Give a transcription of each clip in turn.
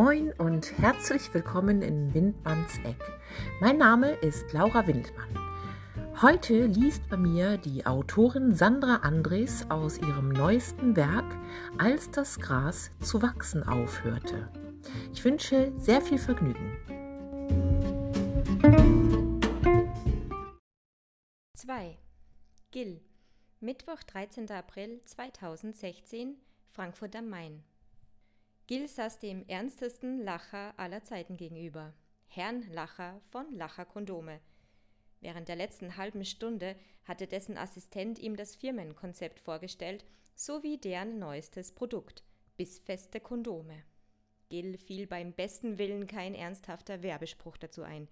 Moin und herzlich willkommen in Windmanns Eck. Mein Name ist Laura Windmann. Heute liest bei mir die Autorin Sandra Andres aus ihrem neuesten Werk Als das Gras zu wachsen aufhörte. Ich wünsche sehr viel Vergnügen. 2. Gill. Mittwoch, 13. April 2016, Frankfurt am Main. Gill saß dem ernstesten Lacher aller Zeiten gegenüber. Herrn Lacher von Lacher Kondome. Während der letzten halben Stunde hatte dessen Assistent ihm das Firmenkonzept vorgestellt, sowie deren neuestes Produkt, bissfeste Kondome. Gill fiel beim besten Willen kein ernsthafter Werbespruch dazu ein.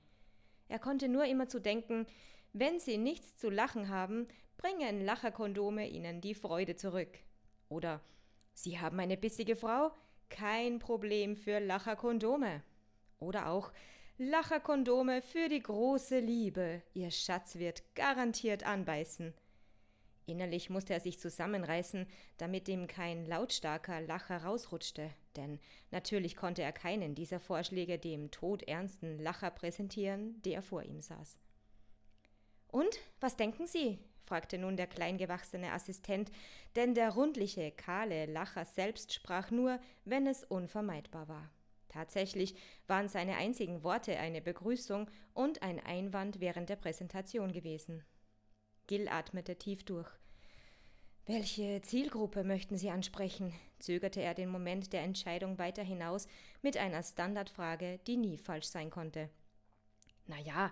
Er konnte nur immer zu denken, wenn Sie nichts zu lachen haben, bringen Lacherkondome Ihnen die Freude zurück. Oder Sie haben eine bissige Frau, kein Problem für Lacherkondome. Oder auch Lacherkondome für die große Liebe. Ihr Schatz wird garantiert anbeißen. Innerlich musste er sich zusammenreißen, damit ihm kein lautstarker Lacher rausrutschte, denn natürlich konnte er keinen dieser Vorschläge dem todernsten Lacher präsentieren, der vor ihm saß. Und was denken Sie? Fragte nun der kleingewachsene Assistent, denn der rundliche, kahle Lacher selbst sprach nur, wenn es unvermeidbar war. Tatsächlich waren seine einzigen Worte eine Begrüßung und ein Einwand während der Präsentation gewesen. Gill atmete tief durch. Welche Zielgruppe möchten Sie ansprechen? zögerte er den Moment der Entscheidung weiter hinaus mit einer Standardfrage, die nie falsch sein konnte. Na ja,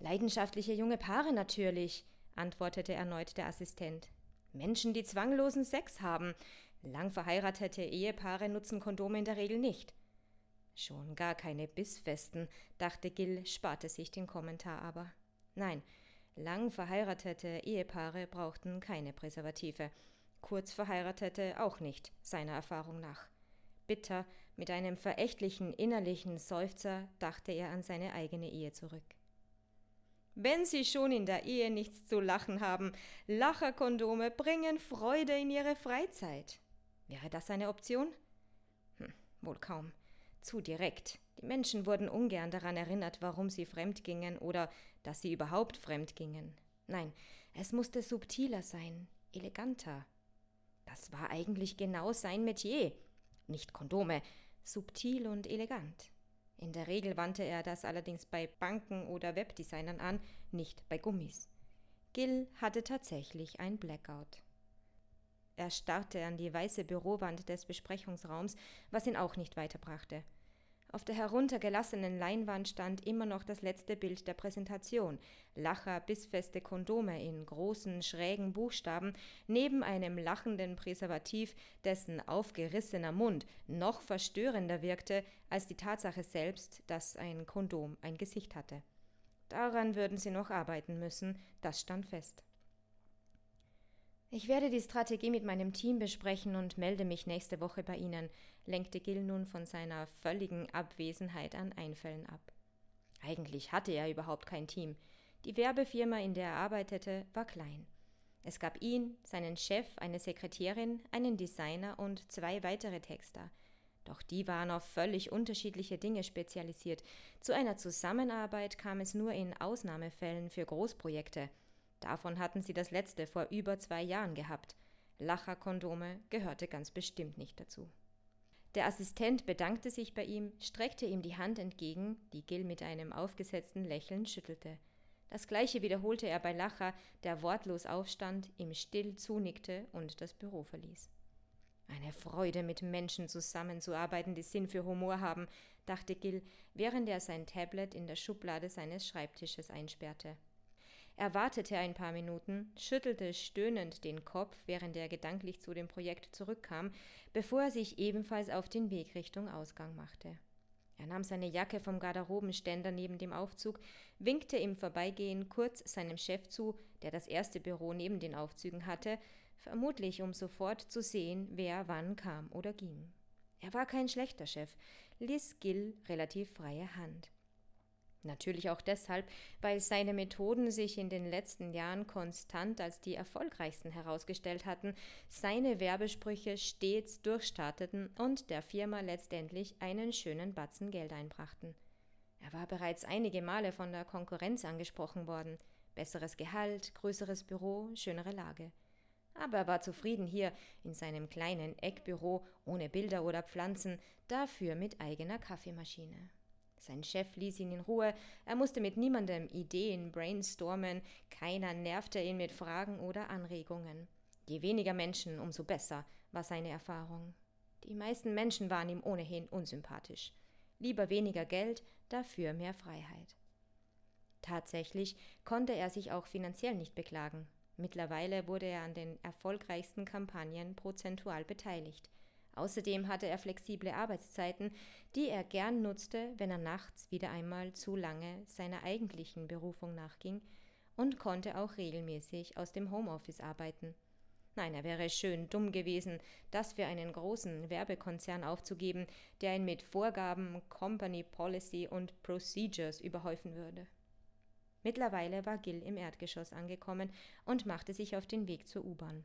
leidenschaftliche junge Paare natürlich, antwortete erneut der Assistent. Menschen, die zwanglosen Sex haben. Lang verheiratete Ehepaare nutzen Kondome in der Regel nicht. Schon gar keine Bissfesten, dachte Gill, sparte sich den Kommentar aber. Nein, lang verheiratete Ehepaare brauchten keine Präservative. Kurz verheiratete auch nicht, seiner Erfahrung nach. Bitter, mit einem verächtlichen innerlichen Seufzer, dachte er an seine eigene Ehe zurück. Wenn Sie schon in der Ehe nichts zu lachen haben, Lacherkondome bringen Freude in Ihre Freizeit. Wäre das eine Option? Hm, wohl kaum. Zu direkt. Die Menschen wurden ungern daran erinnert, warum sie fremd gingen oder dass sie überhaupt fremd gingen. Nein, es musste subtiler sein, eleganter. Das war eigentlich genau sein Metier. Nicht Kondome, subtil und elegant. In der Regel wandte er das allerdings bei Banken oder Webdesignern an, nicht bei Gummis. Gill hatte tatsächlich ein Blackout. Er starrte an die weiße Bürowand des Besprechungsraums, was ihn auch nicht weiterbrachte. Auf der heruntergelassenen Leinwand stand immer noch das letzte Bild der Präsentation. Lacher bissfeste Kondome in großen, schrägen Buchstaben neben einem lachenden Präservativ, dessen aufgerissener Mund noch verstörender wirkte als die Tatsache selbst, dass ein Kondom ein Gesicht hatte. Daran würden sie noch arbeiten müssen, das stand fest. Ich werde die Strategie mit meinem Team besprechen und melde mich nächste Woche bei Ihnen, lenkte Gil nun von seiner völligen Abwesenheit an Einfällen ab. Eigentlich hatte er überhaupt kein Team. Die Werbefirma, in der er arbeitete, war klein. Es gab ihn, seinen Chef, eine Sekretärin, einen Designer und zwei weitere Texter. Doch die waren auf völlig unterschiedliche Dinge spezialisiert. Zu einer Zusammenarbeit kam es nur in Ausnahmefällen für Großprojekte – Davon hatten sie das letzte vor über zwei Jahren gehabt. Lacherkondome gehörte ganz bestimmt nicht dazu. Der Assistent bedankte sich bei ihm, streckte ihm die Hand entgegen, die Gil mit einem aufgesetzten Lächeln schüttelte. Das gleiche wiederholte er bei Lacher, der wortlos aufstand, ihm still zunickte und das Büro verließ. Eine Freude, mit Menschen zusammenzuarbeiten, die Sinn für Humor haben, dachte Gil, während er sein Tablet in der Schublade seines Schreibtisches einsperrte. Er wartete ein paar Minuten, schüttelte stöhnend den Kopf, während er gedanklich zu dem Projekt zurückkam, bevor er sich ebenfalls auf den Weg Richtung Ausgang machte. Er nahm seine Jacke vom Garderobenständer neben dem Aufzug, winkte im Vorbeigehen kurz seinem Chef zu, der das erste Büro neben den Aufzügen hatte, vermutlich um sofort zu sehen, wer wann kam oder ging. Er war kein schlechter Chef, ließ Gill relativ freie Hand. Natürlich auch deshalb, weil seine Methoden sich in den letzten Jahren konstant als die erfolgreichsten herausgestellt hatten, seine Werbesprüche stets durchstarteten und der Firma letztendlich einen schönen Batzen Geld einbrachten. Er war bereits einige Male von der Konkurrenz angesprochen worden. Besseres Gehalt, größeres Büro, schönere Lage. Aber er war zufrieden hier in seinem kleinen Eckbüro ohne Bilder oder Pflanzen, dafür mit eigener Kaffeemaschine. Sein Chef ließ ihn in Ruhe, er musste mit niemandem Ideen brainstormen, keiner nervte ihn mit Fragen oder Anregungen. Je weniger Menschen, umso besser, war seine Erfahrung. Die meisten Menschen waren ihm ohnehin unsympathisch. Lieber weniger Geld, dafür mehr Freiheit. Tatsächlich konnte er sich auch finanziell nicht beklagen. Mittlerweile wurde er an den erfolgreichsten Kampagnen prozentual beteiligt. Außerdem hatte er flexible Arbeitszeiten, die er gern nutzte, wenn er nachts wieder einmal zu lange seiner eigentlichen Berufung nachging und konnte auch regelmäßig aus dem Homeoffice arbeiten. Nein, er wäre schön dumm gewesen, das für einen großen Werbekonzern aufzugeben, der ihn mit Vorgaben, Company Policy und Procedures überhäufen würde. Mittlerweile war Gill im Erdgeschoss angekommen und machte sich auf den Weg zur U-Bahn.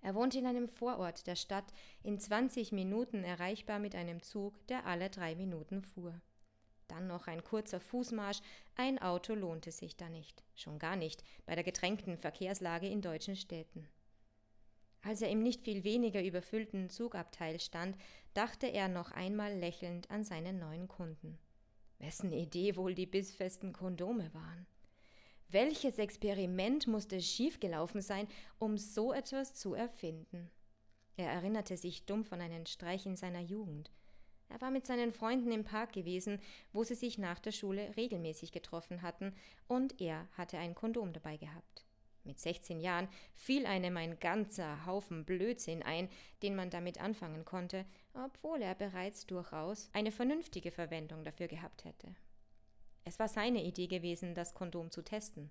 Er wohnte in einem Vorort der Stadt, in 20 Minuten erreichbar mit einem Zug, der alle drei Minuten fuhr. Dann noch ein kurzer Fußmarsch, ein Auto lohnte sich da nicht, schon gar nicht bei der gedrängten Verkehrslage in deutschen Städten. Als er im nicht viel weniger überfüllten Zugabteil stand, dachte er noch einmal lächelnd an seinen neuen Kunden. Wessen Idee wohl die bissfesten Kondome waren? Welches Experiment musste schiefgelaufen sein, um so etwas zu erfinden? Er erinnerte sich dumpf an einen Streich in seiner Jugend. Er war mit seinen Freunden im Park gewesen, wo sie sich nach der Schule regelmäßig getroffen hatten, und er hatte ein Kondom dabei gehabt. Mit 16 Jahren fiel einem ein ganzer Haufen Blödsinn ein, den man damit anfangen konnte, obwohl er bereits durchaus eine vernünftige Verwendung dafür gehabt hätte. Es war seine Idee gewesen, das Kondom zu testen.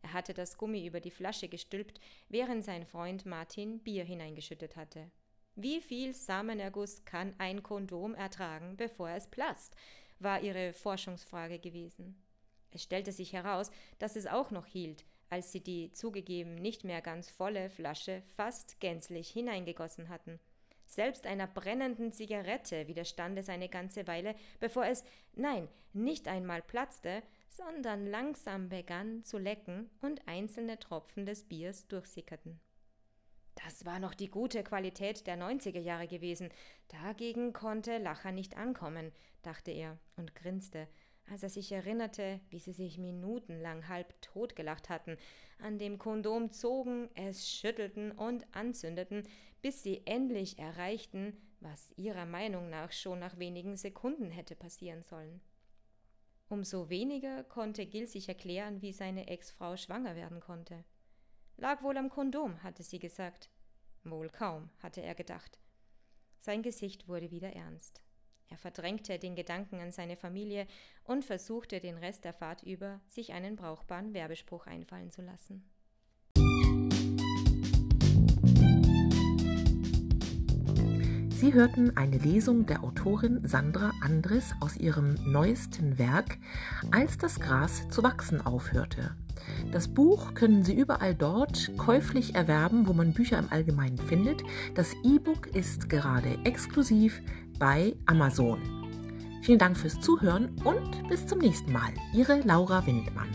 Er hatte das Gummi über die Flasche gestülpt, während sein Freund Martin Bier hineingeschüttet hatte. Wie viel Samenerguss kann ein Kondom ertragen, bevor es platzt? war ihre Forschungsfrage gewesen. Es stellte sich heraus, dass es auch noch hielt, als sie die zugegeben nicht mehr ganz volle Flasche fast gänzlich hineingegossen hatten. Selbst einer brennenden Zigarette widerstand es eine ganze Weile, bevor es, nein, nicht einmal platzte, sondern langsam begann zu lecken und einzelne Tropfen des Biers durchsickerten. Das war noch die gute Qualität der 90er Jahre gewesen. Dagegen konnte Lacher nicht ankommen, dachte er und grinste, als er sich erinnerte, wie sie sich minutenlang halb totgelacht hatten, an dem Kondom zogen, es schüttelten und anzündeten, bis sie endlich erreichten, was ihrer Meinung nach schon nach wenigen Sekunden hätte passieren sollen. Umso weniger konnte Gil sich erklären, wie seine Ex-Frau schwanger werden konnte. Lag wohl am Kondom, hatte sie gesagt. Wohl kaum, hatte er gedacht. Sein Gesicht wurde wieder ernst. Er verdrängte den Gedanken an seine Familie und versuchte den Rest der Fahrt über, sich einen brauchbaren Werbespruch einfallen zu lassen. Sie hörten eine Lesung der Autorin Sandra Andres aus ihrem neuesten Werk Als das Gras zu wachsen aufhörte. Das Buch können Sie überall dort käuflich erwerben, wo man Bücher im Allgemeinen findet. Das E-Book ist gerade exklusiv bei Amazon. Vielen Dank fürs Zuhören und bis zum nächsten Mal. Ihre Laura Windmann.